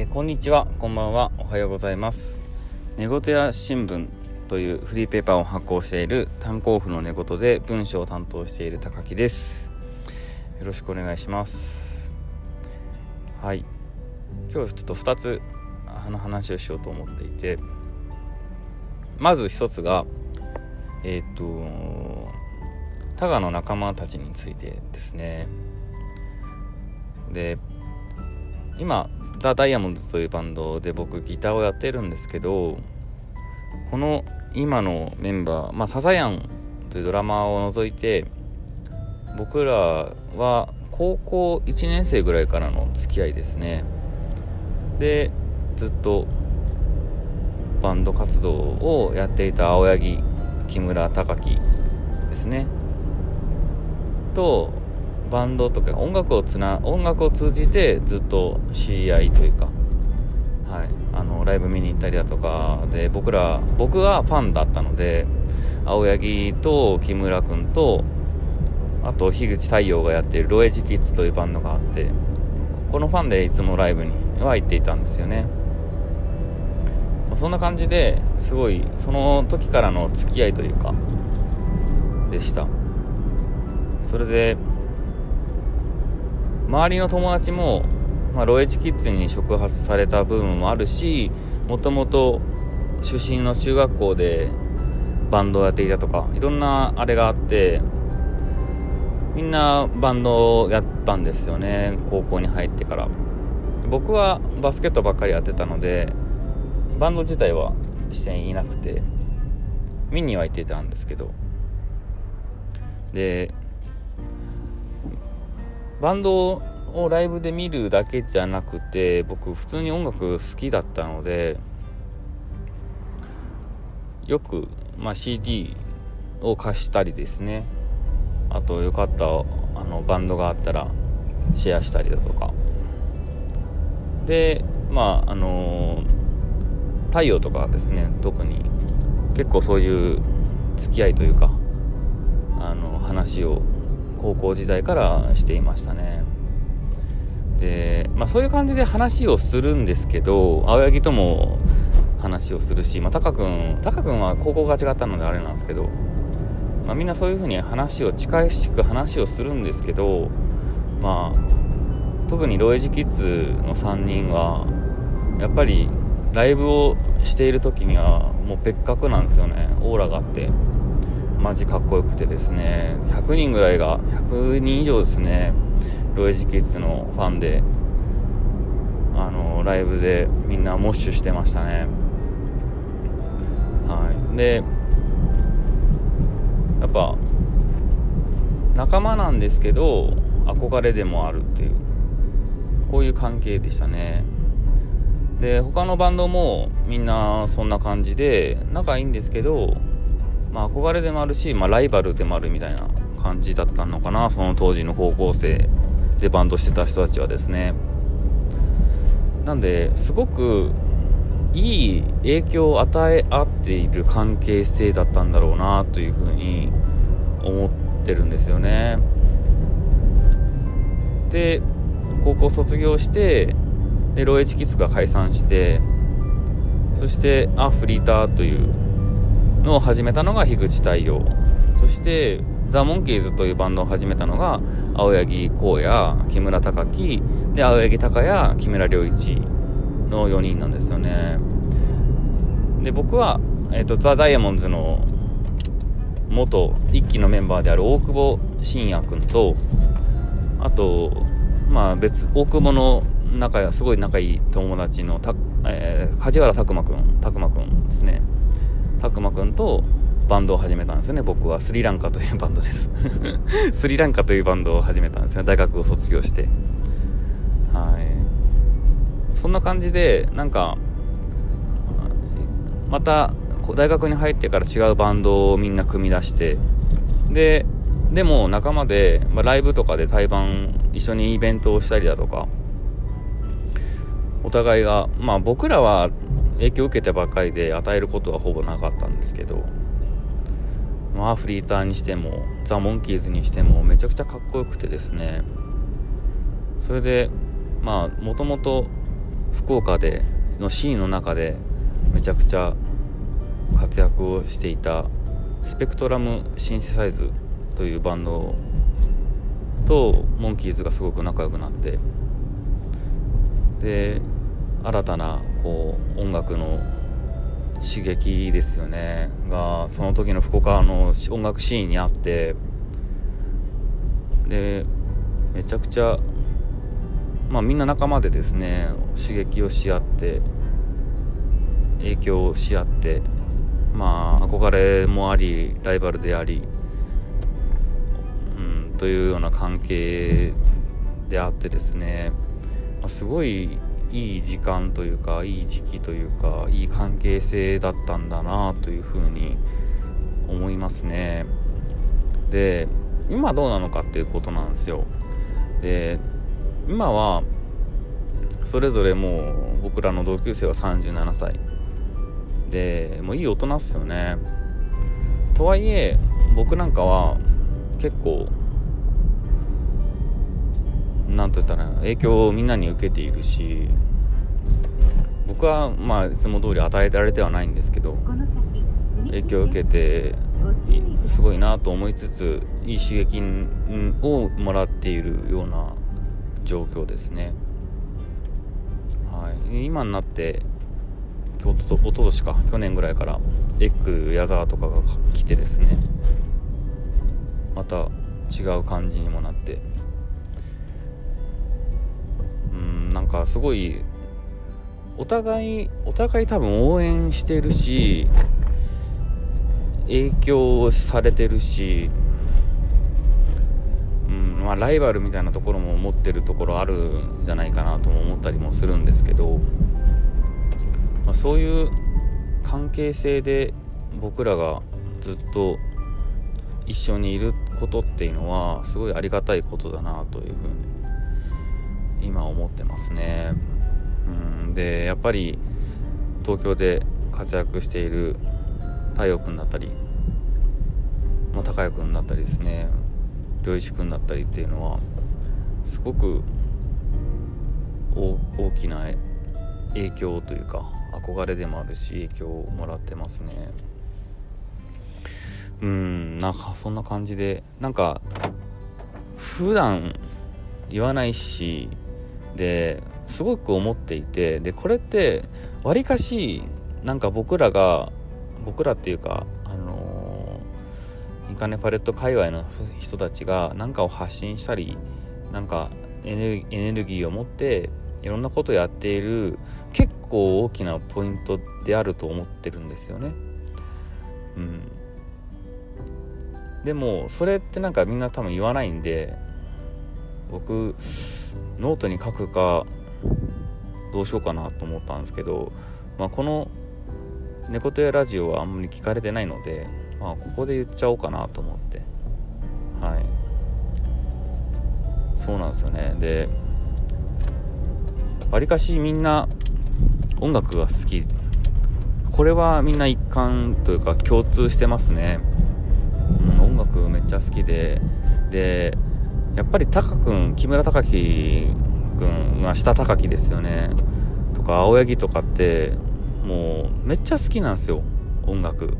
えー、こんにちは。こんばんは。おはようございます。寝言や新聞というフリーペーパーを発行している炭鉱夫の寝言で文章を担当している高木です。よろしくお願いします。はい。今日ちょっと2つあの話をしようと思っていて。まず1つがえっ、ー、とタガの仲間たちについてですね。で今ザ・ダイヤモンドズというバンドで僕ギターをやってるんですけどこの今のメンバーまあサザヤンというドラマを除いて僕らは高校1年生ぐらいからの付き合いですね。でずっとバンド活動をやっていた青柳木村隆樹ですね。とバンドとか音楽をつな音楽を通じてずっと知り合いというか、はい、あのライブ見に行ったりだとかで僕ら僕はファンだったので青柳と木村君とあと樋口太陽がやっているロエジキッズというバンドがあってこのファンでいつもライブには行っていたんですよね。そんな感じですごいその時からの付き合いというかでした。それで周りの友達も、まあ、ロエチキッズに触発された部分もあるしもともと出身の中学校でバンドをやっていたとかいろんなあれがあってみんなバンドをやったんですよね高校に入ってから。僕はバスケットばっかりやってたのでバンド自体はしていなくて見には行っていたんですけど。でバンドをライブで見るだけじゃなくて僕普通に音楽好きだったのでよく、まあ、CD を貸したりですね。あとよかったあのバンドがあったらシェアしたりだとか。でまああの太陽とかですね特に。結構そういう付き合いというかあの話を高校時代からしていましたね。で、まあ、そういう感じで話をするんですけど青柳とも話をするし、まあ、タカ君タカ君は高校が違ったのであれなんですけど、まあ、みんなそういう風に話を近しく話をするんですけどまあ特にロエジキッズの3人はやっぱりライブをしている時にはもう別格なんですよね。オーラがあって。マジかっこよくてですね100人ぐらいが100人以上ですねロイジキッズのファンであのライブでみんなモッシュしてましたね。はい。でやっぱ仲間なんですけど憧れでもあるっていうこういう関係でしたね。で他のバンドもみんなそんな感じで仲いいんですけどまあ、憧れでもあるし、まあ、ライバルでもあるみたいな感じだったのかなその当時の高校生でバンドしてた人たちはですね。なんですごくいい影響を与え合っている関係性だったんだろうなというふうに思ってるんですよね。で高校卒業してでローエチキスが解散してそしてアフリーターというのを始めたのが樋口太陽。そしてザ・モンキーズというバンドを始めたのが青柳光也木村隆樹。で青柳隆也木村良一の4人なんですよね。で僕は、えーと、ザ・ダイヤモンズの元1期のメンバーである大久保信也君とあとまあ別大久保の仲すごい仲いい友達のた、えー、梶原拓磨君拓磨君ですね。たくまくんとバンドを始めたんですよね。僕はスリランカというバンドです。スリランカというバンドを始めたんですよ大学を卒業して。はい。そんな感じでなんかまた大学に入ってから違うバンドをみんな組み出して。ででも仲間で、まあ、ライブとかで対バン一緒にイベントをしたりだとかお互いがまあ僕らは影響を受けてばっかりで与えることはほぼなかったんですけどまあフリーターにしてもザ・モンキーズにしてもめちゃくちゃかっこよくてですね。それでまあもともと福岡でのシーンの中でめちゃくちゃ活躍をしていたスペクトラムシンセサイズというバンドとモンキーズがすごく仲良くなってで新たなこう音楽の刺激ですよね。がその時の福岡の音楽シーンにあってでめちゃくちゃまあみんな仲間でですね刺激をし合って影響をし合ってまあ憧れもありライバルであり、うん、というような関係であってですね、まあ、すごいいい時間というかいい時期というかいい関係性だったんだなというふうに思いますね。で今どうなのかっていうことなんですよ。で今はそれぞれもう僕らの同級生は37歳でもういい大人っすよね。とはいえ僕なんかは結構何と言ったら影響をみんなに受けているし僕はまあいつも通り与えられてはないんですけど影響を受けてすごいなと思いつついい刺激をもらっているような状況ですね。はい、今になっておとととしか去年ぐらいからエッグ矢沢とかが来てですね。また違う感じにもなって。うんなんかすごいお互いお互い多分応援してるし影響されてるし、うんまあ、ライバルみたいなところも持ってるところあるんじゃないかなとも思ったりもするんですけど、まあ、そういう関係性で僕らがずっと一緒にいることっていうのはすごいありがたいことだなというふうに今思ってますね。うん。でやっぱり東京で活躍している太陽君だったり、まあ、高谷君だったりですね良一君だったりっていうのはすごく大きな影響というか憧れでもあるし影響をもらってますね。うんなんかそんな感じでなんか普段言わないしですごく思っていてでこれってわりかしなんか僕らが僕らっていうかあのインカネパレット界隈の人たちが何かを発信したりなんかエネルギーを持っていろんなことをやっている結構大きなポイントであると思ってるんですよね。うん、でもそれってなんかみんな多分言わないんで僕ノートに書くかどうしようかなと思ったんですけど、まあ、この「猫とやラジオ」はあんまり聞かれてないので、まあ、ここで言っちゃおうかなと思って。はい。そうなんですよね。でわりかしみんな音楽が好き。これはみんな一貫というか共通してますね、うん、音楽めっちゃ好きで。でやっぱりタカ君木村隆樹君は下高木ですよね。とか青柳とかってもうめっちゃ好きなんですよ。音楽。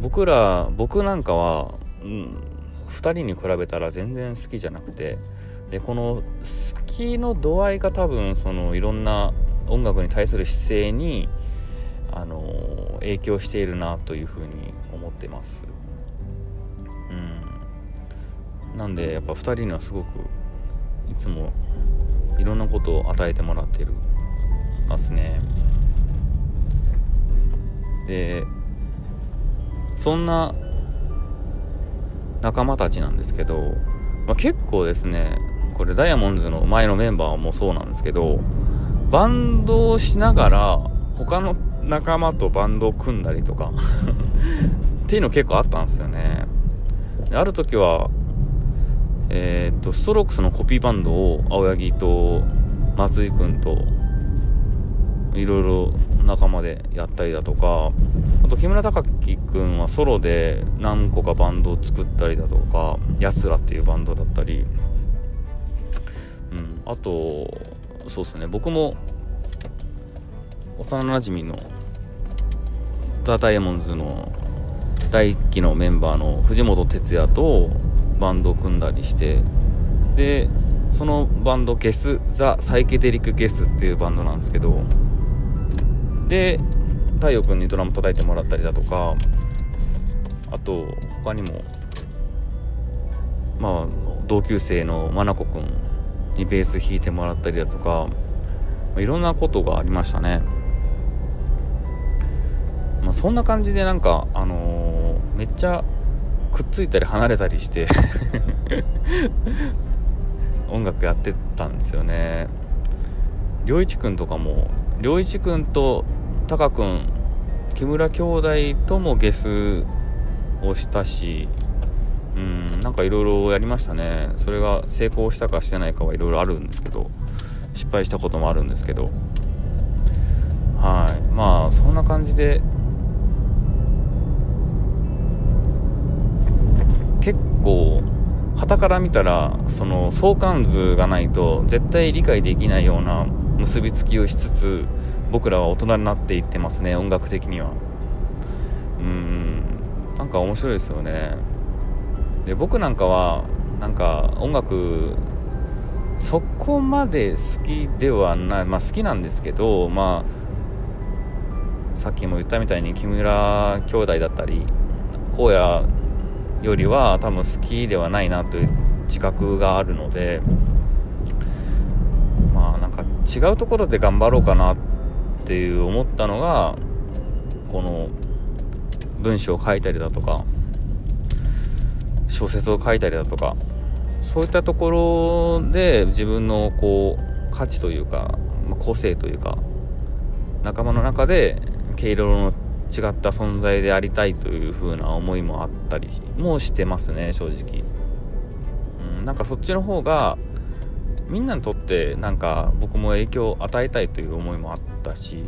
僕ら僕なんかは、うん、2人に比べたら全然好きじゃなくてでこの好きの度合いが多分そのいろんな音楽に対する姿勢にあの影響しているなというふうに思ってます。うん。なんでやっぱ2人にはすごくいつもいろんなことを与えてもらってるますね。でそんな仲間たちなんですけど、まあ、結構ですねこれダイヤモンドの前のメンバーもそうなんですけどバンドをしながら他の仲間とバンドを組んだりとか っていうの結構あったんですよね。ある時はえー、っとストロークスのコピーバンドを青柳と松井君といろいろ仲間でやったりだとかあと木村隆樹君はソロで何個かバンドを作ったりだとかやつらっていうバンドだったり、うん、あとそうですね。僕も幼なじみのザ・ダイヤモンズの第1期のメンバーの藤本哲也とバンドを組んだりしてでそのバンドゲスザ・サイケデリック・ゲスっていうバンドなんですけどで太陽君にドラム叩いてもらったりだとかあと他にもまあ同級生の真子君にベース弾いてもらったりだとかいろんなことがありましたね。まあ、そんな感じでなんか、あのー、めっちゃくっついたり離れたりして 音楽やってたんですよね。良一くんとかも良一くんとタカくん木村兄弟ともゲスをしたしうんなんかいろいろやりましたね。それが成功したかしてないかはいろいろあるんですけど失敗したこともあるんですけど。はい。まあそんな感じで結構旗から見たらその相関図がないと絶対理解できないような結びつきをしつつ僕らは大人になっていってますね音楽的には。うんなんか面白いですよね。で僕なんかはなんか音楽そこまで好きではないまあ好きなんですけどまあさっきも言ったみたいに木村兄弟だったり荒野よりは多分好きではないなという自覚があるのでまあなんか違うところで頑張ろうかなっていう思ったのがこの文章を書いたりだとか小説を書いたりだとかそういったところで自分のこう価値というか個性というか仲間の中で毛色の違った存在でありたいという風な思いもあったりもしてますね正直、うん、なんかそっちの方がみんなにとってなんか僕も影響を与えたいという思いもあったし、うん、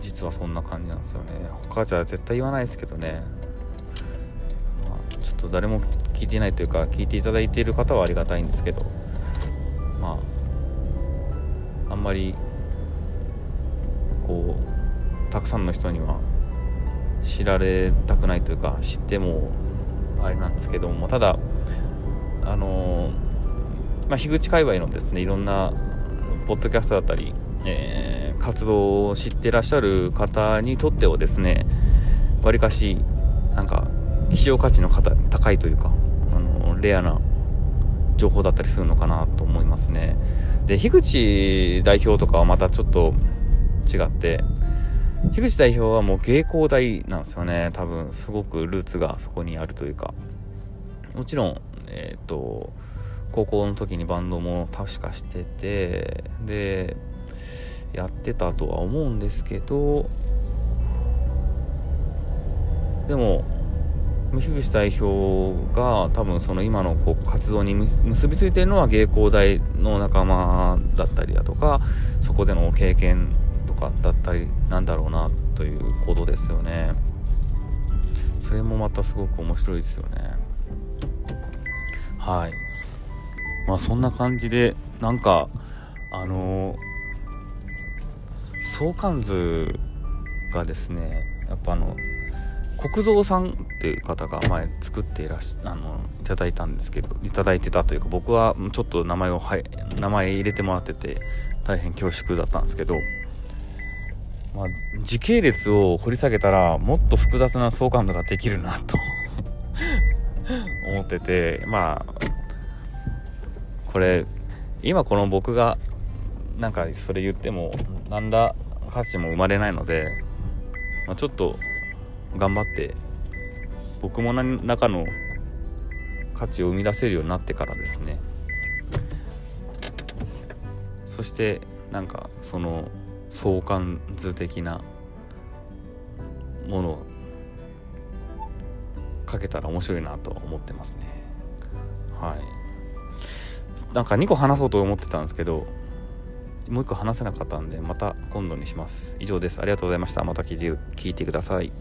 実はそんな感じなんですよね。他じゃ絶対言わないですけどね、まあ、ちょっと誰も聞いてないというか聞いていただいている方はありがたいんですけど。まああんまりこうたくさんの人には知られたくないというか知ってもあれなんですけどもただあのまあ、樋口界隈のですねいろんなポッドキャストだったり、えー、活動を知ってらっしゃる方にとってはですねわりかしなんか希少価値の高いというかあのレアな情報だったりするのかなと思いますね。で樋口代表とかはまたちょっと違って樋口代表はもう芸工大なんですよね。多分すごくルーツがそこにあるというか。もちろんえっ、ー、と高校の時にバンドも確かしててでやってたとは思うんですけどでも樋口代表が多分その今のこう活動に結びついてるのは芸工大の仲間だったりだとかそこでの経験かだったりなんだろうなということですよね。それもまたすごく面白いですよね。はい。まあそんな感じでなんかあの相関図がですねやっぱあの国蔵さんっていう方が前作っていらしあのいただいたんですけどいただいてたというか僕はちょっと名前を、はい、名前入れてもらってて大変恐縮だったんですけどまあ、時系列を掘り下げたらもっと複雑な相関度ができるなと 思っててまあこれ今この僕がなんかそれ言っても何ら価値も生まれないので、まあ、ちょっと頑張って僕も何らかの価値を生み出せるようになってからですね。そしてなんかその相関図的なものをかけたら面白いなと思ってますね。はい。なんか2個話そうと思ってたんですけどもう1個話せなかったんでまた今度にします。以上です。ありがとうございました。また聞いて聞いてください。